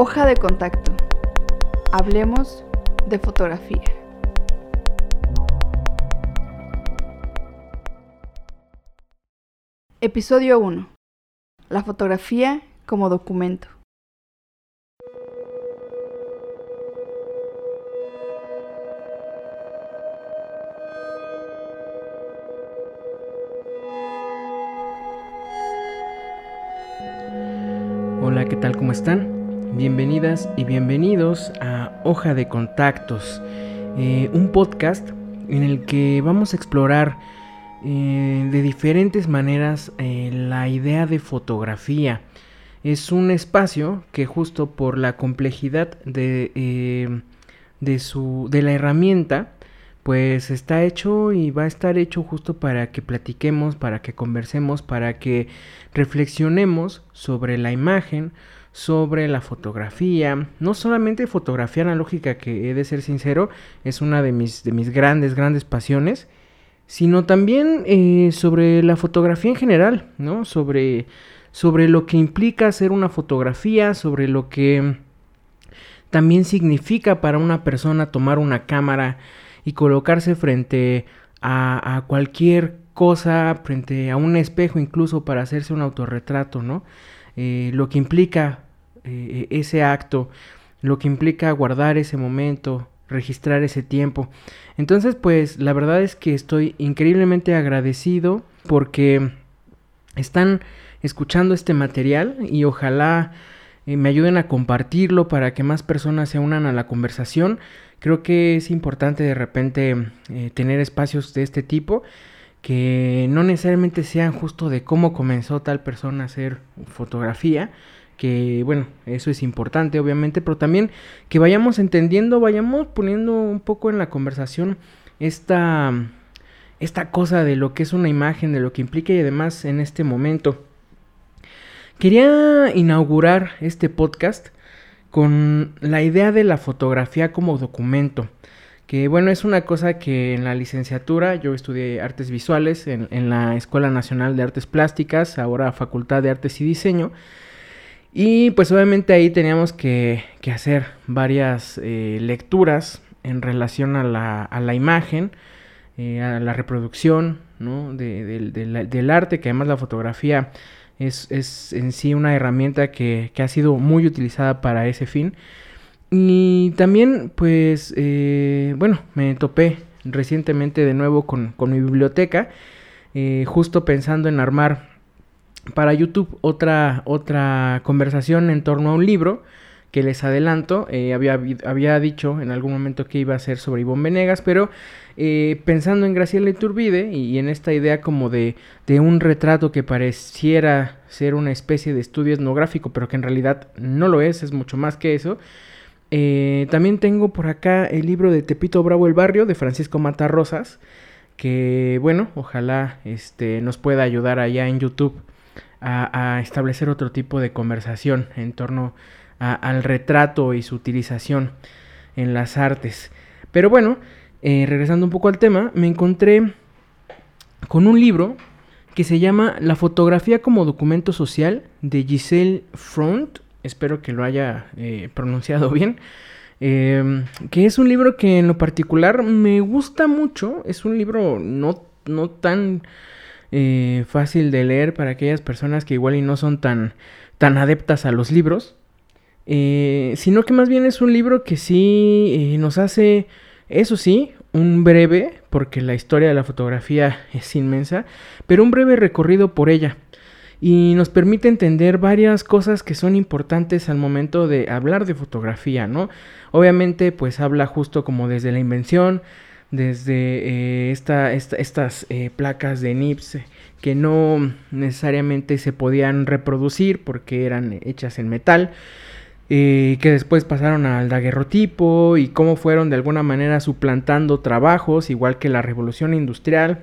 Hoja de contacto. Hablemos de fotografía. Episodio 1. La fotografía como documento. Hola, ¿qué tal? ¿Cómo están? Bienvenidas y bienvenidos a Hoja de Contactos, eh, un podcast en el que vamos a explorar eh, de diferentes maneras eh, la idea de fotografía. Es un espacio que justo por la complejidad de, de, su, de la herramienta, pues está hecho y va a estar hecho justo para que platiquemos, para que conversemos, para que reflexionemos sobre la imagen, sobre la fotografía, no solamente fotografía analógica, que he de ser sincero, es una de mis, de mis grandes, grandes pasiones, sino también eh, sobre la fotografía en general, ¿no? Sobre, sobre lo que implica hacer una fotografía, sobre lo que también significa para una persona tomar una cámara, y colocarse frente a, cualquier cosa, frente a un espejo incluso para hacerse un autorretrato, ¿no? Eh, lo que implica eh, ese acto, lo que implica guardar ese momento, registrar ese tiempo. Entonces, pues la verdad es que estoy increíblemente agradecido porque están escuchando este material y ojalá eh, me ayuden a compartirlo para que más personas se unan a la conversación. Creo que es importante de repente eh, tener espacios de este tipo que no necesariamente sean justo de cómo comenzó tal persona a hacer fotografía, que bueno, eso es importante obviamente, pero también que vayamos entendiendo, vayamos poniendo un poco en la conversación esta, esta cosa de lo que es una imagen, de lo que implica y además en este momento. Quería inaugurar este podcast con la idea de la fotografía como documento. Que bueno, es una cosa que en la licenciatura yo estudié artes visuales en, la Escuela Nacional de Artes Plásticas, ahora Facultad de Artes y Diseño. Y pues obviamente ahí teníamos que, hacer varias eh, lecturas en relación a la, imagen, eh, a la reproducción del arte, que además la fotografía es, en sí una herramienta que, ha sido muy utilizada para ese fin. Y también, pues, eh, bueno, me topé recientemente de nuevo con, mi biblioteca, justo pensando en armar para YouTube otra, otra conversación en torno a un libro que les adelanto, eh, había, había dicho en algún momento que iba a ser sobre Ivonne Venegas, pero eh, pensando en Graciela Iturbide y, en esta idea como de, de, un retrato que pareciera ser una especie de estudio etnográfico, pero que en realidad no lo es, es mucho más que eso. Eh, también tengo por acá el libro de Tepito Bravo el Barrio de Francisco Matarrosas, que bueno, ojalá este, nos pueda ayudar allá en YouTube a, establecer otro tipo de conversación en torno al retrato y su utilización en las artes. Pero bueno, eh, regresando un poco al tema, me encontré con un libro que se llama La fotografía como documento social de Giselle Front, espero que lo haya eh, pronunciado bien, em, que es un libro que en lo particular me gusta mucho, es un libro no, no tan eh, fácil de leer para aquellas personas que igual y no son tan, tan adeptas a los libros, eh, sino que más bien es un libro que sí eh, nos hace, eso sí, un breve, porque la historia de la fotografía es inmensa, pero un breve recorrido por ella. Y nos permite entender varias cosas que son importantes al momento de hablar de fotografía, ¿no? Obviamente, pues habla justo como desde la invención, desde eh, estas placas de NIPS que no necesariamente se podían reproducir porque eran hechas en metal. Eh, que después pasaron al daguerrotipo y cómo fueron de alguna manera suplantando trabajos, igual que la revolución industrial,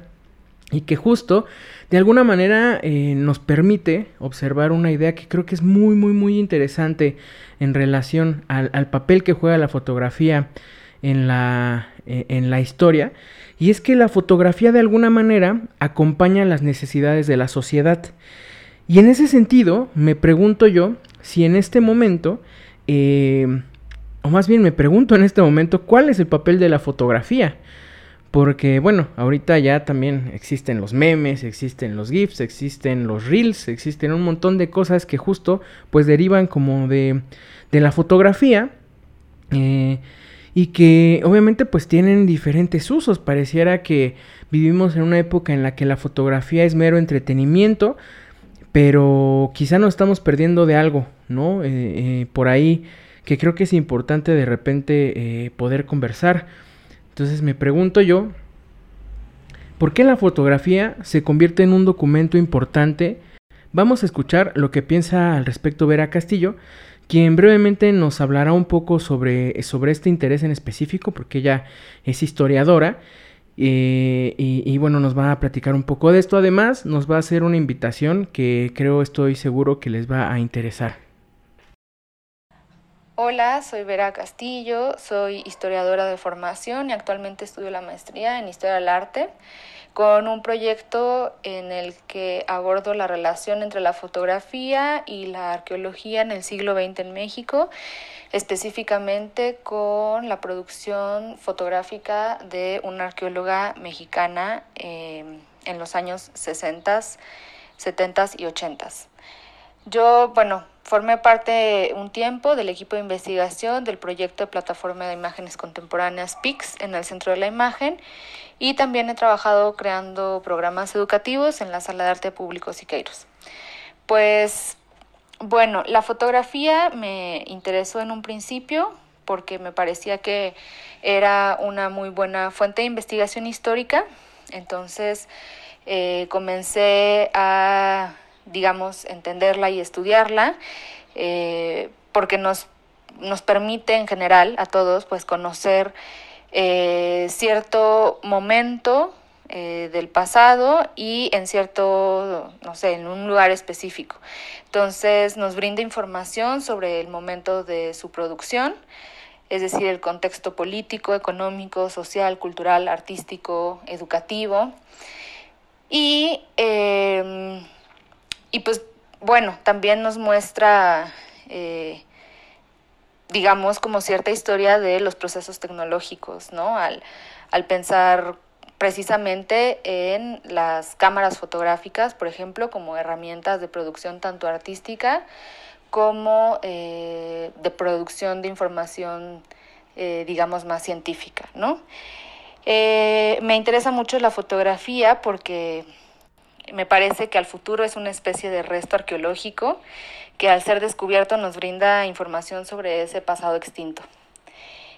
y que justo de alguna manera eh, nos permite observar una idea que creo que es muy, muy, muy interesante en relación al, papel que juega la fotografía en la, eh, en la historia, y es que la fotografía de alguna manera acompaña las necesidades de la sociedad. Y en ese sentido, me pregunto yo si en este momento eh, o más bien me pregunto en este momento, ¿cuál es el papel de la fotografía? Porque bueno, ahorita ya también existen los memes, existen los GIFs, existen los reels, existen un montón de cosas que justo pues derivan como de, de la fotografía. Eh, y que obviamente pues tienen diferentes usos. Pareciera que vivimos en una época en la que la fotografía es mero entretenimiento, pero quizá nos estamos perdiendo de algo, ¿no? Eh, eh, por ahí que creo que es importante de repente eh, poder conversar. Entonces me pregunto yo, ¿por qué la fotografía se convierte en un documento importante? Vamos a escuchar lo que piensa al respecto Vera Castillo, quien brevemente nos hablará un poco sobre, sobre este interés en específico, porque ella es historiadora. Eh, y, bueno, nos va a platicar un poco de esto. Además, nos va a hacer una invitación que creo, estoy seguro que les va a interesar. Hola, soy Vera Castillo, soy historiadora de formación y actualmente estudio la maestría en Historia del Arte con un proyecto en el que abordo la relación entre la fotografía y la arqueología en el siglo XX en México, específicamente con la producción fotográfica de una arqueóloga mexicana em, en los años 60, 70 y 80. Yo, bueno, formé parte un tiempo del equipo de investigación del proyecto de plataforma de imágenes contemporáneas PIX en el Centro de la Imagen y también he trabajado creando programas educativos en la Sala de Arte Público Siqueiros. Pues bueno, la fotografía me interesó en un principio porque me parecía que era una muy buena fuente de investigación histórica. Entonces eh, comencé a, digamos, entenderla y estudiarla eh, porque nos, nos permite en general a todos pues conocer eh, cierto momento eh, del pasado y en cierto, no sé, en un lugar específico. Entonces nos brinda información sobre el momento de su producción, es decir, el contexto político, económico, social, cultural, artístico, educativo. Y, em, y pues bueno, también nos muestra eh, digamos, como cierta historia de los procesos tecnológicos, ¿no? Al, pensar precisamente en las cámaras fotográficas, por ejemplo, como herramientas de producción tanto artística como eh, de producción de información, eh, digamos, más científica, ¿no? Me interesa mucho la fotografía porque me parece que al futuro es una especie de resto arqueológico que al ser descubierto nos brinda información sobre ese pasado extinto.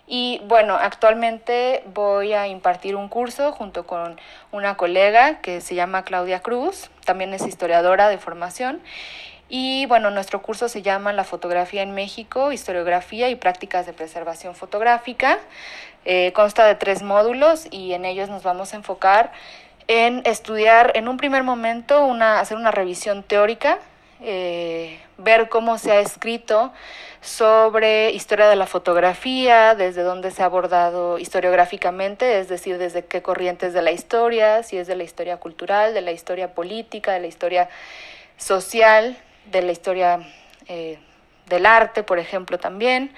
Y bueno, actualmente voy a impartir un curso junto con una colega que se llama Claudia Cruz, también es historiadora de formación. Y bueno, nuestro curso se llama La fotografía en México, historiografía y prácticas de preservación fotográfica. Eh, consta de tres módulos y en ellos nos vamos a enfocar en estudiar en un primer momento, una, hacer una revisión teórica eh, ver cómo se ha escrito sobre historia de la fotografía, desde dónde se ha abordado historiográficamente, es decir, desde qué corrientes de la historia, si es de la historia cultural, de la historia política, de la historia social, de la historia eh, del arte, por ejemplo, también.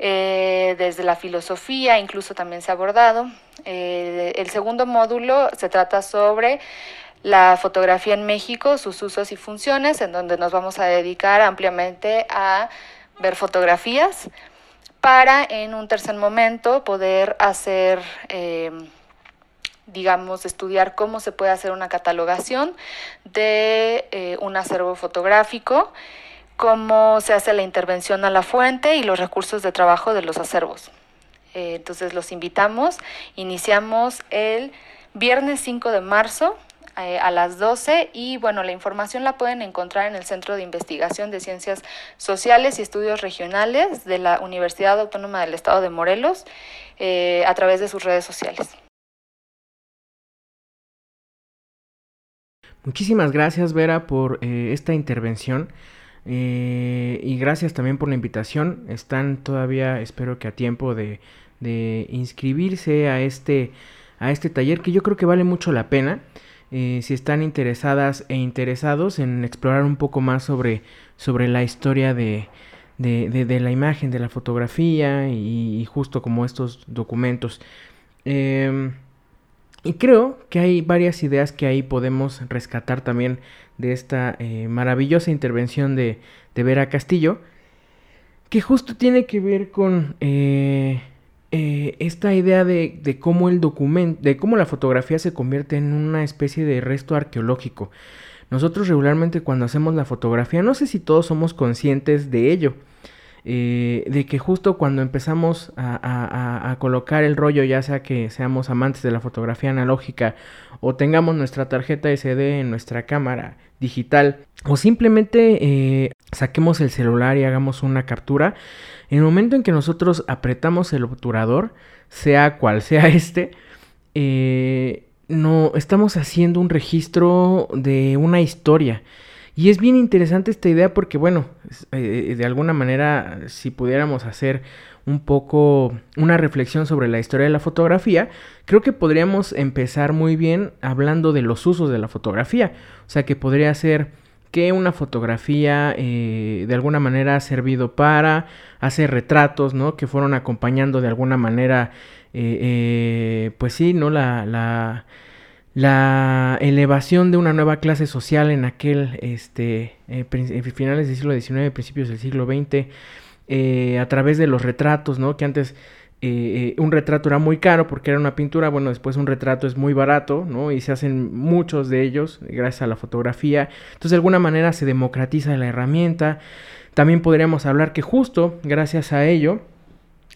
Eh, desde la filosofía incluso también se ha abordado. El segundo módulo se trata sobre la fotografía en México, sus usos y funciones, en donde nos vamos a dedicar ampliamente a ver fotografías para en un tercer momento poder hacer, eh, digamos, estudiar cómo se puede hacer una catalogación de eh, un acervo fotográfico, cómo se hace la intervención a la fuente y los recursos de trabajo de los acervos. Eh, entonces los invitamos, iniciamos el viernes 5 de marzo eh, a las 12 y bueno, la información la pueden encontrar en el Centro de Investigación de Ciencias Sociales y Estudios Regionales de la Universidad Autónoma del Estado de Morelos eh, a través de sus redes sociales. Muchísimas gracias Vera por eh, esta intervención y gracias también por la invitación. Están todavía, espero que a tiempo de, de inscribirse a este, a este taller que yo creo que vale mucho la pena. Eh, si están interesadas e interesados en explorar un poco más sobre, sobre la historia de, de, la imagen, de la fotografía y, justo como estos documentos. Em, y creo que hay varias ideas que ahí podemos rescatar también de esta eh, maravillosa intervención de, de, Vera Castillo, que justo tiene que ver con eh, eh, esta idea de, cómo el documento, de cómo la fotografía se convierte en una especie de resto arqueológico. Nosotros regularmente cuando hacemos la fotografía, no sé si todos somos conscientes de ello, eh, de que justo cuando empezamos a, colocar el rollo, ya sea que seamos amantes de la fotografía analógica o tengamos nuestra tarjeta SD en nuestra cámara digital o simplemente eh, saquemos el celular y hagamos una captura, en el momento en que nosotros apretamos el obturador, sea cual sea este, eh, no estamos haciendo un registro de una historia. Y es bien interesante esta idea porque, bueno, eh, de alguna manera, si pudiéramos hacer un poco una reflexión sobre la historia de la fotografía, creo que podríamos empezar muy bien hablando de los usos de la fotografía. O sea, que podría ser que una fotografía eh, de alguna manera ha servido para hacer retratos, ¿no? Que fueron acompañando de alguna manera, pues sí, ¿no? la la elevación de una nueva clase social en aquel este, eh, eh, finales del siglo XIX, principios del siglo XX, eh, a través de los retratos, ¿no? Que antes un retrato era muy caro porque era una pintura, bueno, después un retrato es muy barato, ¿no? Y se hacen muchos de ellos gracias a la fotografía. Entonces, de alguna manera se democratiza la herramienta. También podríamos hablar que justo gracias a ello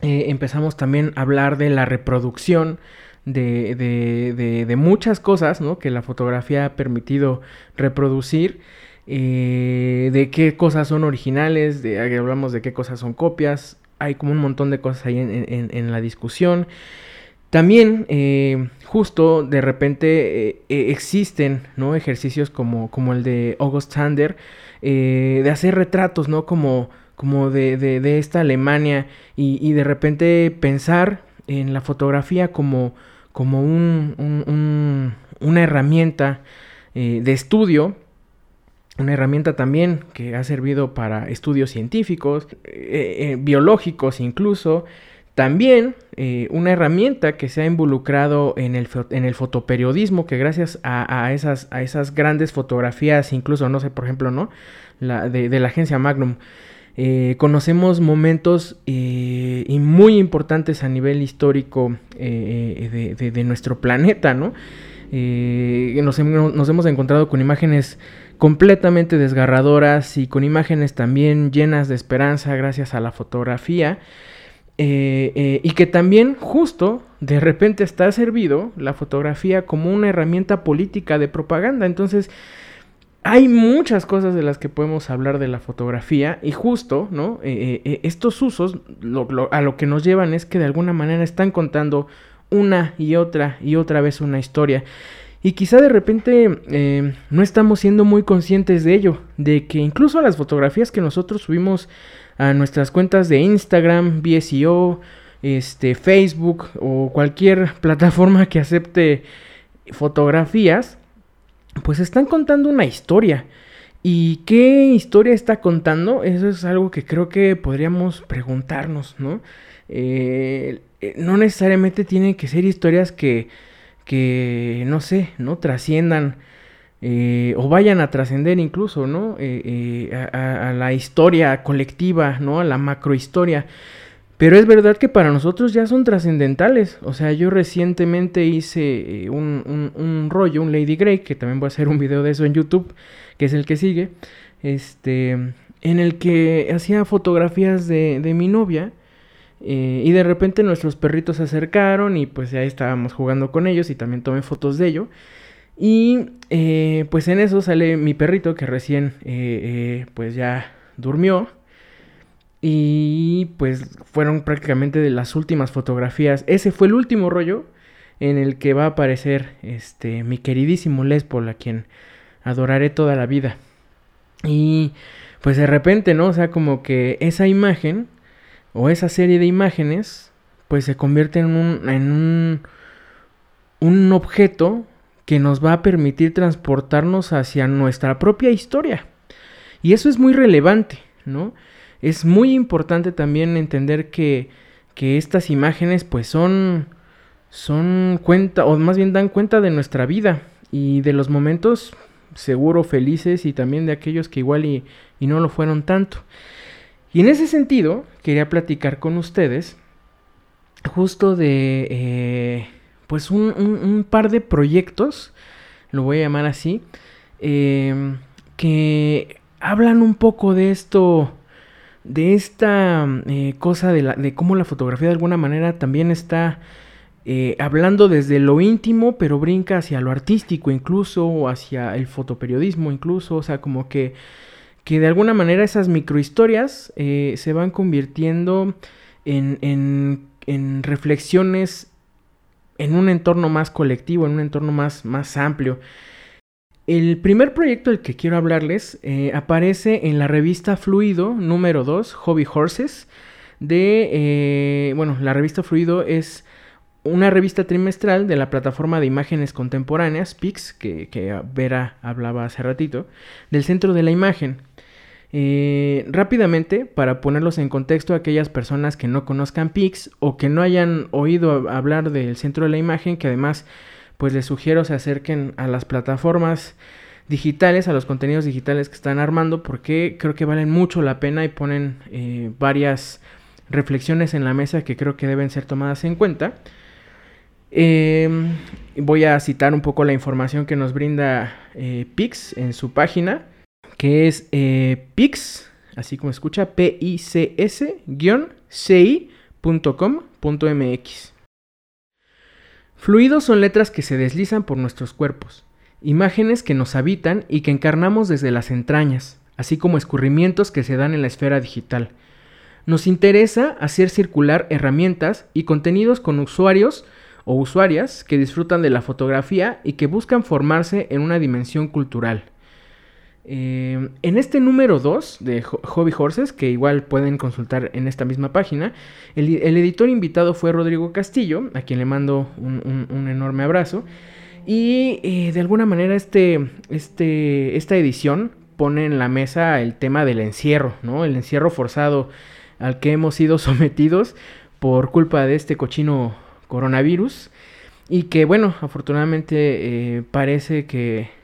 empezamos también a hablar de la reproducción de, de, de, muchas cosas ¿no? que la fotografía ha permitido reproducir. Eh, de qué cosas son originales, de, hablamos de qué cosas son copias, hay como un montón de cosas ahí en, en, la discusión. También, eh, justo de repente eh, existen ¿no? ejercicios como, como el de August Sander, de hacer retratos, ¿no? Como, como de, de, esta Alemania y, de repente pensar en la fotografía como, como un, una herramienta eh, de estudio, una herramienta también que ha servido para estudios científicos, eh, eh, biológicos incluso, también una herramienta que se ha involucrado en el, en el fotoperiodismo, que gracias a, esas, a esas grandes fotografías, incluso, no sé, por ejemplo, ¿no? La, de, de la agencia Magnum, eh, conocemos momentos eh, y muy importantes a nivel histórico eh, de, nuestro planeta, ¿no? Nos, nos, hemos encontrado con imágenes completamente desgarradoras y con imágenes también llenas de esperanza gracias a la fotografía. y que también justo de repente está servido la fotografía como una herramienta política de propaganda. Entonces, hay muchas cosas de las que podemos hablar de la fotografía y justo, ¿no? Eh, eh, eh, estos usos a lo que nos llevan es que de alguna manera están contando una y otra y otra vez una historia. Y quizá de repente no estamos siendo muy conscientes de ello, de que incluso las fotografías que nosotros subimos a nuestras cuentas de Instagram, BSEO, este, Facebook o cualquier plataforma que acepte fotografías, pues están contando una historia. ¿Y qué historia está contando? Eso es algo que creo que podríamos preguntarnos, ¿no? Eh, eh, no necesariamente tienen que ser historias que, que no sé, ¿no? Trasciendan eh, o vayan a trascender incluso, ¿no? a, a, la historia colectiva, ¿no? A la macrohistoria. Pero es verdad que para nosotros ya son trascendentales. O sea, yo recientemente hice eh, un, rollo, un Lady Grey, que también voy a hacer un video de eso en YouTube, que es el que sigue. Este, en el que hacía fotografías de, mi novia. Eh, y de repente nuestros perritos se acercaron y pues ahí estábamos jugando con ellos y también tomé fotos de ello. Y eh, pues en eso sale mi perrito que recién pues ya durmió. Y pues fueron prácticamente de las últimas fotografías. Ese fue el último rollo en el que va a aparecer este mi queridísimo Lespol, a quien adoraré toda la vida. Y pues de repente, ¿no? O sea, como que esa imagen o esa serie de imágenes pues se convierte en un en un un objeto que nos va a permitir transportarnos hacia nuestra propia historia. Y eso es muy relevante, ¿no? es muy importante también entender que, que estas imágenes pues son, son cuenta, o más bien dan cuenta de nuestra vida y de los momentos seguro felices y también de aquellos que igual y, y no lo fueron tanto. Y en ese sentido, quería platicar con ustedes justo de eh, pues un, un, par de proyectos, lo voy a llamar así, eh, que hablan un poco de esto, de esta eh, cosa de, la, de, cómo la fotografía de alguna manera también está eh, hablando desde lo íntimo, pero brinca hacia lo artístico incluso, o hacia el fotoperiodismo incluso, o sea, como que, que de alguna manera esas microhistorias eh, se van convirtiendo en, en, en reflexiones en un entorno más colectivo, en un entorno más, más amplio. El primer proyecto del que quiero hablarles eh, aparece en la revista Fluido número 2, Hobby Horses, de, eh, bueno, la revista Fluido es una revista trimestral de la plataforma de imágenes contemporáneas, PIX, que, Vera hablaba hace ratito, del centro de la imagen. Eh, rápidamente, para ponerlos en contexto a aquellas personas que no conozcan PIX o que no hayan oído hablar del centro de la imagen, que además pues les sugiero se acerquen a las plataformas digitales, a los contenidos digitales que están armando, porque creo que valen mucho la pena y ponen eh, varias reflexiones en la mesa que creo que deben ser tomadas en cuenta. Em, voy a citar un poco la información que nos brinda eh, Pix en su página, que es eh, Pix, así como escucha, P-I-C-S-ci.com.mx. Fluidos son letras que se deslizan por nuestros cuerpos, imágenes que nos habitan y que encarnamos desde las entrañas, así como escurrimientos que se dan en la esfera digital. Nos interesa hacer circular herramientas y contenidos con usuarios o usuarias que disfrutan de la fotografía y que buscan formarse en una dimensión cultural. Em, en este número 2 de Hobby Horses, que igual pueden consultar en esta misma página, el, editor invitado fue Rodrigo Castillo, a quien le mando un, enorme abrazo. Y eh, de alguna manera este, este, esta edición pone en la mesa el tema del encierro, ¿no? El encierro forzado al que hemos sido sometidos por culpa de este cochino coronavirus. Y que bueno, afortunadamente eh, parece que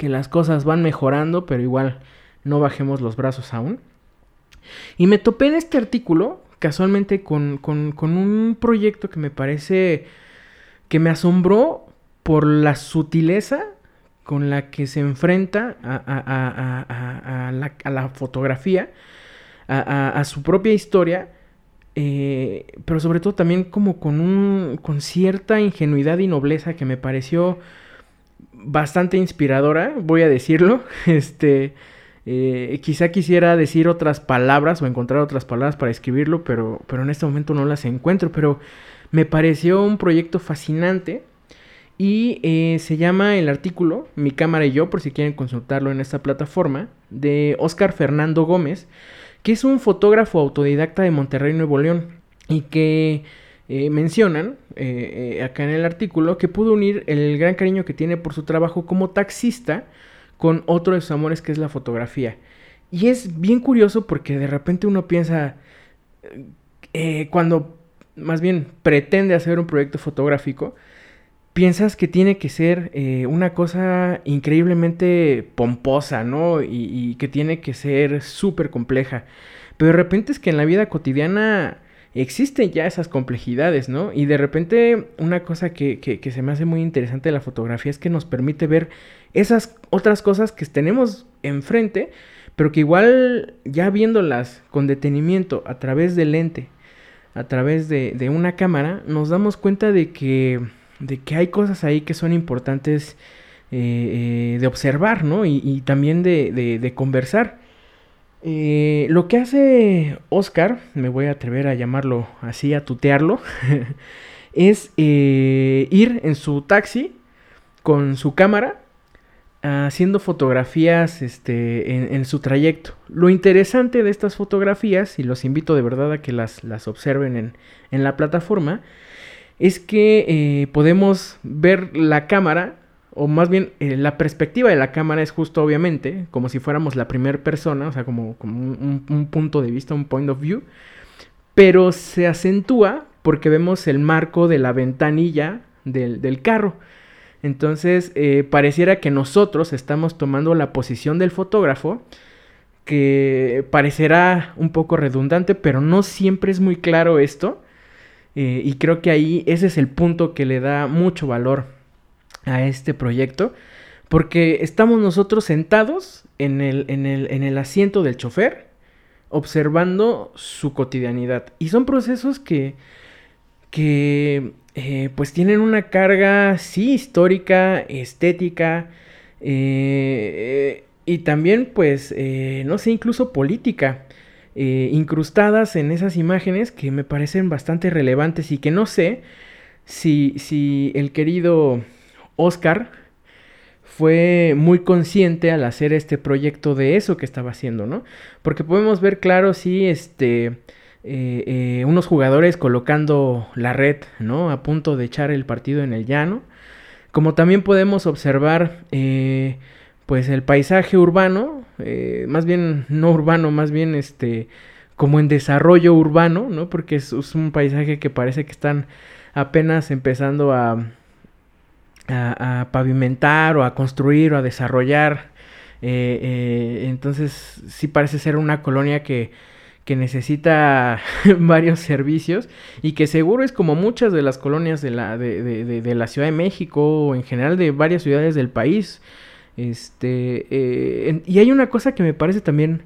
que las cosas van mejorando, pero igual no bajemos los brazos aún. Y me topé en este artículo, casualmente, con, con, un proyecto que me parece que me asombró por la sutileza con la que se enfrenta a, la, fotografía, a, su propia historia, eh, pero sobre todo también como con, un, con cierta ingenuidad y nobleza que me pareció bastante inspiradora, voy a decirlo. Este, eh, quizá quisiera decir otras palabras o encontrar otras palabras para escribirlo, pero, pero en este momento no las encuentro. Pero me pareció un proyecto fascinante y eh, se llama el artículo Mi cámara y yo, por si quieren consultarlo en esta plataforma, de Oscar Fernando Gómez, que es un fotógrafo autodidacta de Monterrey, Nuevo León, y que eh, mencionan eh, eh, acá en el artículo que pudo unir el gran cariño que tiene por su trabajo como taxista con otro de sus amores que es la fotografía. Y es bien curioso porque de repente uno piensa, cuando más bien pretende hacer un proyecto fotográfico, piensas que tiene que ser una cosa increíblemente pomposa, ¿no? Y, y que tiene que ser súper compleja. Pero de repente es que en la vida cotidiana existen ya esas complejidades, ¿no? Y de repente una cosa que, que, se me hace muy interesante de la fotografía es que nos permite ver esas otras cosas que tenemos enfrente, pero que igual ya viéndolas con detenimiento a través del lente, a través de, de una cámara, nos damos cuenta de que, de que hay cosas ahí que son importantes eh, eh, de observar, ¿no? Y, también de, de conversar. Eh, lo que hace Oscar, me voy a atrever a llamarlo así, a tutearlo, es eh, ir en su taxi con su cámara haciendo fotografías este, en, su trayecto. Lo interesante de estas fotografías, y los invito de verdad a que las, las observen en, en, la plataforma, es que eh, podemos ver la cámara o más bien eh, la perspectiva de la cámara es justo obviamente, como si fuéramos la primera persona, o sea, como, como un, punto de vista, un point of view, pero se acentúa porque vemos el marco de la ventanilla del, carro. Entonces, eh, pareciera que nosotros estamos tomando la posición del fotógrafo, que parecerá un poco redundante, pero no siempre es muy claro esto. Eh, y creo que ahí ese es el punto que le da mucho valor a este proyecto, porque estamos nosotros sentados en el, en el, asiento del chofer, observando su cotidianidad. Y son procesos que, que eh, pues tienen una carga, sí, histórica, estética, eh, y también, pues, eh, no sé, incluso política. incrustadas en esas imágenes que me parecen bastante relevantes y que no sé si, si el querido Oscar fue muy consciente al hacer este proyecto de eso que estaba haciendo, ¿no? Porque podemos ver claro, sí, este, eh, eh, unos jugadores colocando la red, ¿no? A punto de echar el partido en el llano. Como también podemos observar, eh, pues, el paisaje urbano, más bien no urbano, más bien este, como en desarrollo urbano, ¿no? Porque es un paisaje que parece que están apenas empezando a a, pavimentar o a construir o a desarrollar. Eh, eh, entonces sí parece ser una colonia que, que necesita varios servicios y que seguro es como muchas de las colonias de la, de, de, de la Ciudad de México o en general de varias ciudades del país. Este, eh, y hay una cosa que me parece también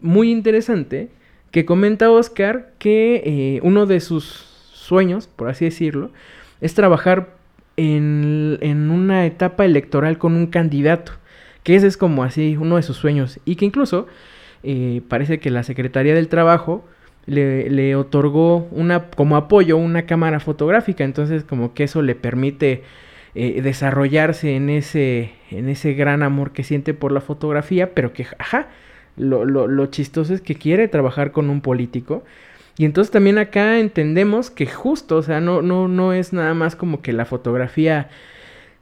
muy interesante, que comenta Oscar que uno de sus sueños, por así decirlo, es trabajar en, una etapa electoral con un candidato, que ese es como así uno de sus sueños, y que incluso eh, parece que la Secretaría del Trabajo le, otorgó una, como apoyo una cámara fotográfica, entonces como que eso le permite eh, desarrollarse en ese, en ese gran amor que siente por la fotografía, pero que, ajá, lo, lo, lo chistoso es que quiere trabajar con un político, y entonces también acá entendemos que justo, o sea, no, no, no es nada más como que la fotografía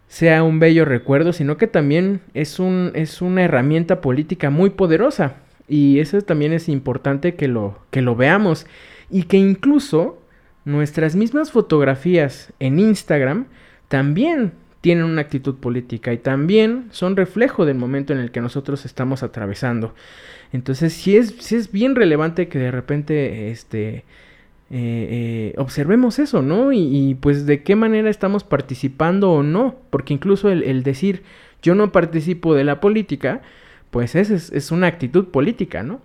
sea un bello recuerdo, sino que también es, un, es una herramienta política muy poderosa. Y eso también es importante que lo, que lo veamos. Y que incluso nuestras mismas fotografías en Instagram también tienen una actitud política y también son reflejo del momento en el que nosotros estamos atravesando. Entonces sí es, es bien relevante que de repente este, eh, eh, observemos eso, ¿no? Y, pues de qué manera estamos participando o no, porque incluso el, decir yo no participo de la política, pues es, es, una actitud política, ¿no?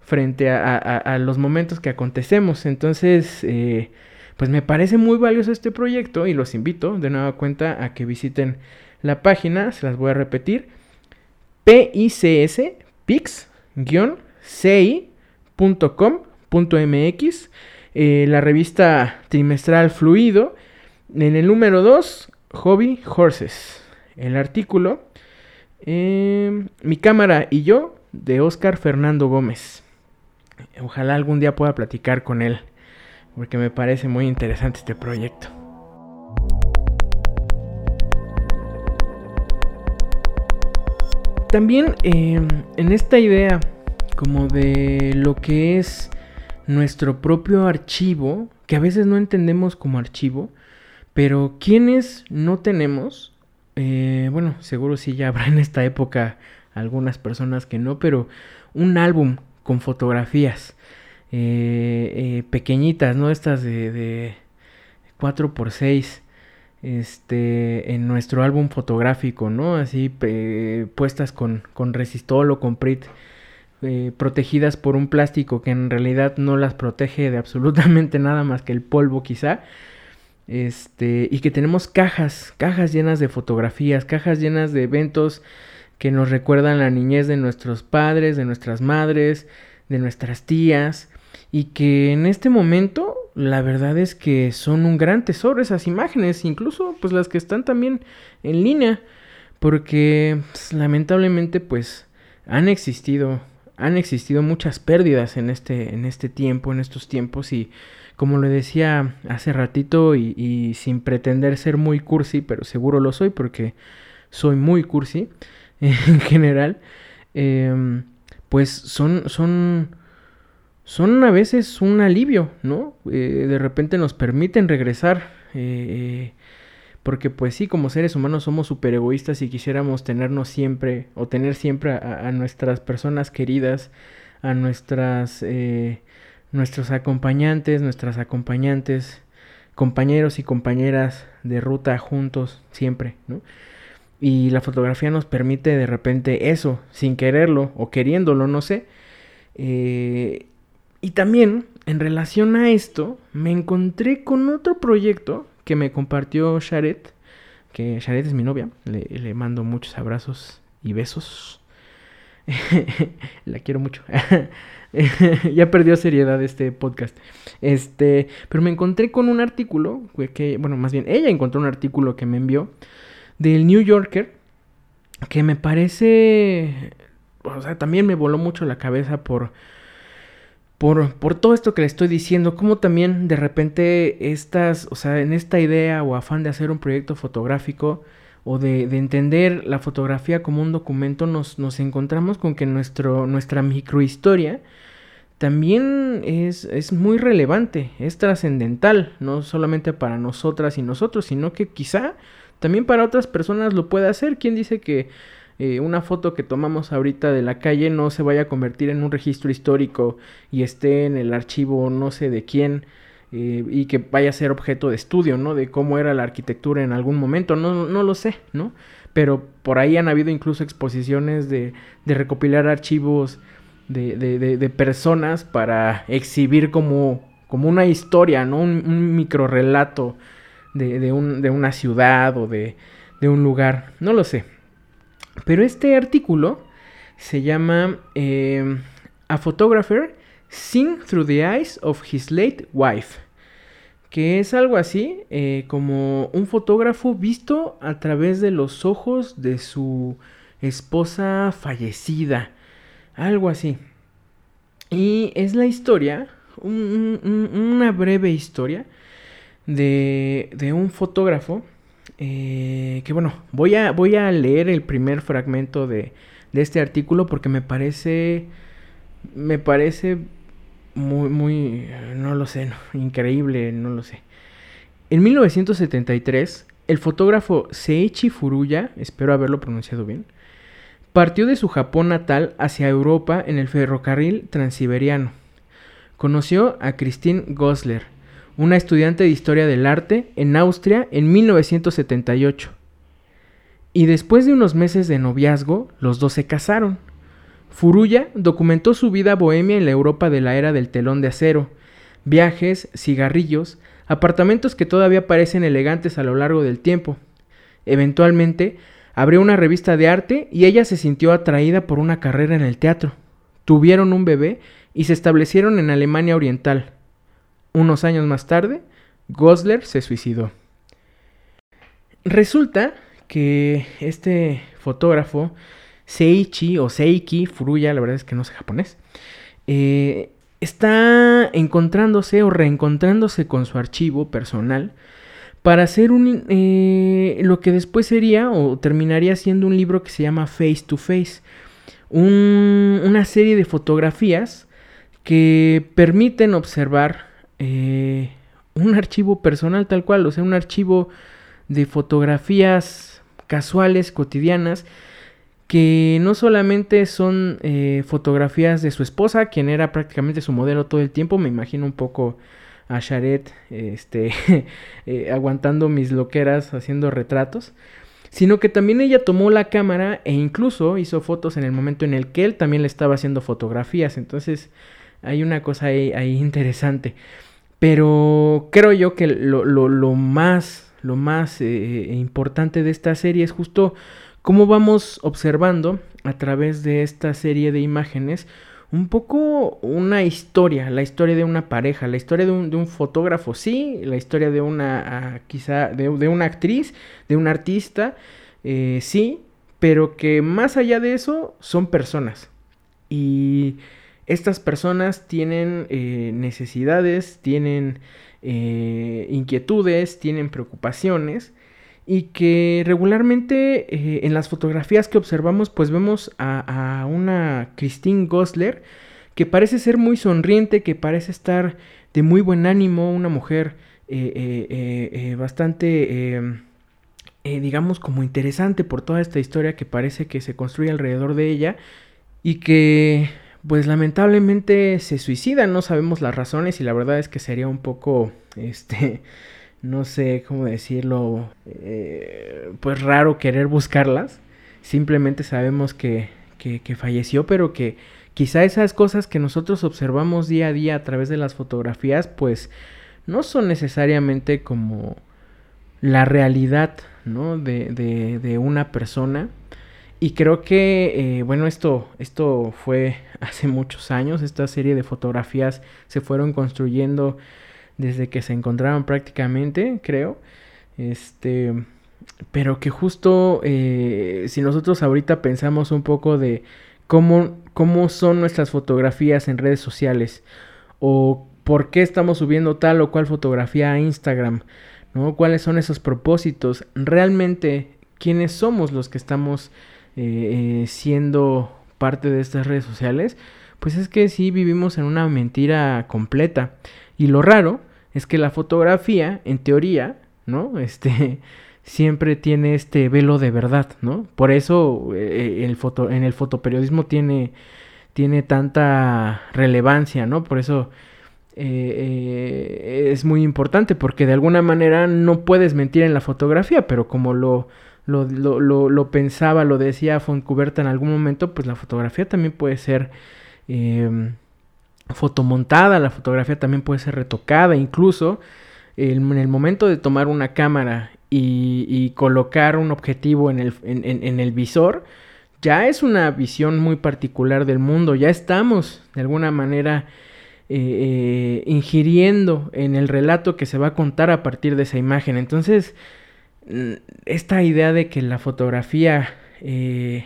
Frente a, los momentos que acontecemos. Entonces, eh, pues me parece muy valioso este proyecto y los invito de nueva cuenta a que visiten la página, se las voy a repetir, PICS, PIX, ci.com.mx, eh, la revista trimestral Fluido, en el número 2, Hobby Horses. El artículo, em, Mi cámara y yo, de Oscar Fernando Gómez. Ojalá algún día pueda platicar con él, porque me parece muy interesante este proyecto. También em, en esta idea como de lo que es nuestro propio archivo, que a veces no entendemos como archivo, pero quienes no tenemos, eh, bueno, seguro sí ya habrá en esta época algunas personas que no, pero un álbum con fotografías eh, eh, pequeñitas, ¿no? Estas de, de 4x6 este, en nuestro álbum fotográfico, ¿no? Así puestas con, con resistol o con Prit, eh, protegidas por un plástico que en realidad no las protege de absolutamente nada más que el polvo quizá. Este, y que tenemos cajas, cajas llenas de fotografías, cajas llenas de eventos que nos recuerdan la niñez de nuestros padres, de nuestras madres, de nuestras tías, y que en este momento la verdad es que son un gran tesoro esas imágenes, incluso pues las que están también en línea, porque pues, lamentablemente pues han existido han existido muchas pérdidas en este en este tiempo, en estos tiempos y como le decía hace ratito y, sin pretender ser muy cursi, pero seguro lo soy porque soy muy cursi en general, em, pues son, son, son a veces un alivio, ¿no? Eh, de repente nos permiten regresar. Eh, porque pues sí, como seres humanos somos súper egoístas y quisiéramos tenernos siempre o tener siempre a, nuestras personas queridas, a nuestras, eh, nuestros acompañantes, nuestras acompañantes, compañeros y compañeras de ruta juntos siempre, ¿no? Y la fotografía nos permite de repente eso, sin quererlo o queriéndolo, no sé. Eh, y también, en relación a esto, me encontré con otro proyecto que me compartió Sharet, que Sharet es mi novia, le, mando muchos abrazos y besos. la quiero mucho. ya perdió seriedad este podcast. Este, pero me encontré con un artículo que, bueno, más bien ella encontró un artículo que me envió del New Yorker que me parece, o sea, también me voló mucho la cabeza por por, todo esto que le estoy diciendo, como también de repente estas, o sea, en esta idea o afán de hacer un proyecto fotográfico o de, entender la fotografía como un documento, nos, nos encontramos con que nuestro, nuestra microhistoria también es, es muy relevante, es trascendental, no solamente para nosotras y nosotros, sino que quizá también para otras personas lo pueda hacer. ¿Quién dice que eh, una foto que tomamos ahorita de la calle no se vaya a convertir en un registro histórico y esté en el archivo no sé de quién eh, y que vaya a ser objeto de estudio, ¿no? De cómo era la arquitectura en algún momento, no, no lo sé, ¿no? Pero por ahí han habido incluso exposiciones de, de recopilar archivos de, de, de, personas para exhibir como, como una historia, ¿no? Un, un micro relato de, un, de una ciudad o de, de un lugar, no lo sé. Pero este artículo se llama em, A Photographer Sing Through the Eyes of His Late Wife. Que es algo así eh, como un fotógrafo visto a través de los ojos de su esposa fallecida. Algo así. Y es la historia, una breve historia de, de un fotógrafo eh, que bueno, voy a, voy a leer el primer fragmento de, de este artículo porque me parece, me parece muy, muy, no lo sé, increíble, no lo sé. En 1973, el fotógrafo Seiichi Furuya, espero haberlo pronunciado bien, partió de su Japón natal hacia Europa en el ferrocarril transiberiano. Conoció a Christine Gosler, una estudiante de historia del arte en Austria en 1978. Y después de unos meses de noviazgo, los dos se casaron. Furuya documentó su vida bohemia en la Europa de la era del telón de acero, viajes, cigarrillos, apartamentos que todavía parecen elegantes a lo largo del tiempo. Eventualmente, abrió una revista de arte y ella se sintió atraída por una carrera en el teatro. Tuvieron un bebé y se establecieron en Alemania Oriental. Unos años más tarde, Gosler se suicidó. Resulta que este fotógrafo, Seichi o Seiki Furuya, la verdad es que no sé japonés, eh, está encontrándose o reencontrándose con su archivo personal para hacer un, eh, lo que después sería o terminaría siendo un libro que se llama Face to Face, una serie de fotografías que permiten observar eh, un archivo personal tal cual, o sea, un archivo de fotografías casuales, cotidianas, que no solamente son eh, fotografías de su esposa, quien era prácticamente su modelo todo el tiempo, me imagino un poco a Sharet este, eh, aguantando mis loqueras haciendo retratos, sino que también ella tomó la cámara e incluso hizo fotos en el momento en el que él también le estaba haciendo fotografías, entonces hay una cosa ahí interesante. Pero creo yo que lo, lo, más, lo más eh, importante de esta serie es justo cómo vamos observando a través de esta serie de imágenes un poco una historia, la historia de una pareja, la historia de un, de un fotógrafo, sí, la historia de una, ah, quizá, de, de, una actriz, de un artista, eh, sí, pero que más allá de eso son personas. Y estas personas tienen eh, necesidades, tienen eh, inquietudes, tienen preocupaciones y que regularmente eh, en las fotografías que observamos pues vemos a, una Christine Gosler que parece ser muy sonriente, que parece estar de muy buen ánimo, una mujer bastante, digamos, como interesante por toda esta historia que parece que se construye alrededor de ella y que pues lamentablemente se suicida, no sabemos las razones y la verdad es que sería un poco, este, no sé cómo decirlo, eh, pues raro querer buscarlas. Simplemente sabemos que, que, falleció, pero que quizá esas cosas que nosotros observamos día a día a través de las fotografías, pues no son necesariamente como la realidad, ¿no? De, de, de una persona. Y creo que, eh, bueno, esto, esto fue hace muchos años, esta serie de fotografías se fueron construyendo desde que se encontraron prácticamente, creo. Este, pero que justo eh, si nosotros ahorita pensamos un poco de cómo, cómo son nuestras fotografías en redes sociales o por qué estamos subiendo tal o cual fotografía a Instagram, ¿no? ¿Cuáles son esos propósitos? Realmente, ¿quiénes somos los que estamos eh, eh, siendo parte de estas redes sociales? Pues es que sí vivimos en una mentira completa. Y lo raro es que la fotografía, en teoría, ¿no? Este siempre tiene este velo de verdad, ¿no? Por eso eh, el foto, en el fotoperiodismo tiene, tiene tanta relevancia, ¿no? Por eso es muy importante, porque de alguna manera no puedes mentir en la fotografía, pero como lo, lo, lo, lo pensaba, lo decía Foncuberta en algún momento, pues la fotografía también puede ser fotomontada, la fotografía también puede ser retocada, incluso en el momento de tomar una cámara y, colocar un objetivo en el, en, el, visor, ya es una visión muy particular del mundo, ya estamos de alguna manera eh, eh, ingiriendo en el relato que se va a contar a partir de esa imagen. Entonces, esta idea de que la fotografía eh,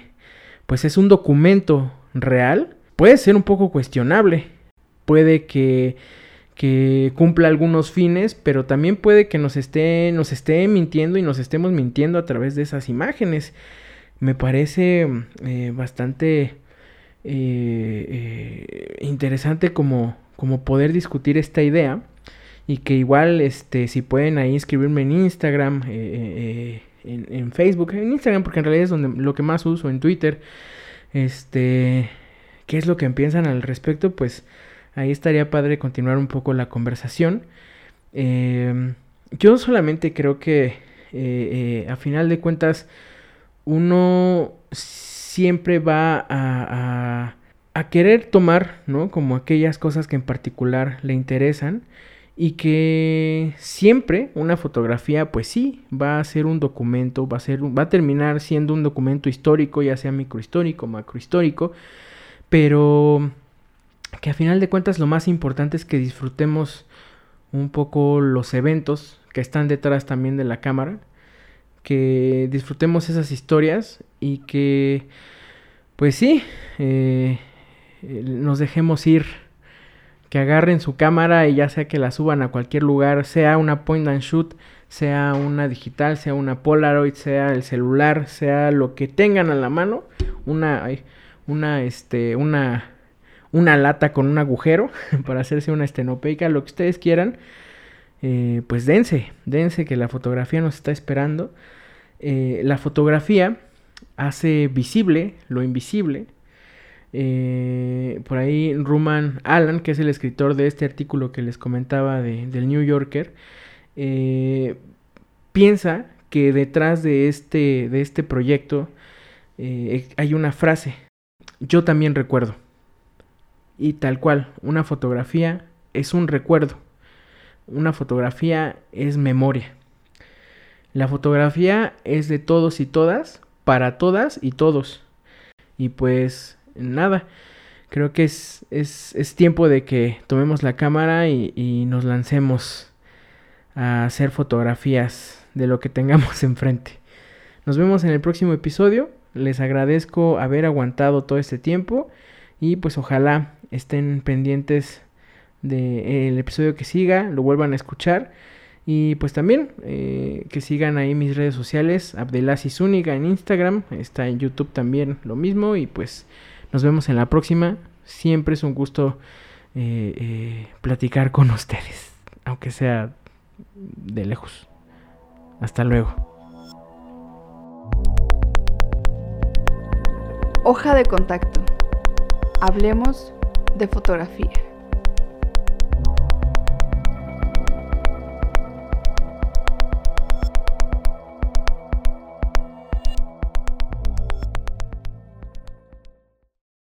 pues es un documento real puede ser un poco cuestionable puede que, que cumpla algunos fines, pero también puede que nos esté, nos esté mintiendo y nos estemos mintiendo a través de esas imágenes. Me parece eh, bastante eh, eh, interesante como, como poder discutir esta idea y que igual este si pueden ahí inscribirme en Instagram en, en, Facebook en Instagram porque en realidad es donde lo que más uso en Twitter este qué es lo que piensan al respecto pues Ahí estaría padre continuar un poco la conversación. Em, yo solamente creo que eh, eh, a final de cuentas uno siempre va a, a, querer tomar, ¿no? Como aquellas cosas que en particular le interesan y que siempre una fotografía pues sí va a ser un documento, va a ser va a terminar siendo un documento histórico, ya sea microhistórico, macrohistórico, pero que a final de cuentas lo más importante es que disfrutemos un poco los eventos que están detrás también de la cámara, que disfrutemos esas historias y que, pues sí, eh, nos dejemos ir, que agarren su cámara y ya sea que la suban a cualquier lugar, sea una point and shoot, sea una digital, sea una Polaroid, sea el celular, sea lo que tengan a la mano, una, una, este, una una lata con un agujero para hacerse una estenopeica, lo que ustedes quieran, eh, pues dense, dense que la fotografía nos está esperando. Eh, la fotografía hace visible lo invisible. Eh, por ahí Ruman Allen, que es el escritor de este artículo que les comentaba del New Yorker, piensa que detrás de este, de este proyecto hay una frase. Yo también recuerdo. Y tal cual, una fotografía es un recuerdo. Una fotografía es memoria. La fotografía es de todos y todas, para todas y todos. Y pues nada, creo que es, es, es tiempo de que tomemos la cámara y, y nos lancemos a hacer fotografías de lo que tengamos enfrente. Nos vemos en el próximo episodio. Les agradezco haber aguantado todo este tiempo y pues ojalá estén pendientes del episodio que siga, lo vuelvan a escuchar Y pues también eh, que sigan ahí mis redes sociales, Abdelasi Zúñiga en Instagram, está en YouTube también lo mismo y pues nos vemos en la próxima. Siempre es un gusto eh, eh, platicar con ustedes, aunque sea de lejos. Hasta luego. Hoja de contacto. Hablemos de fotografía.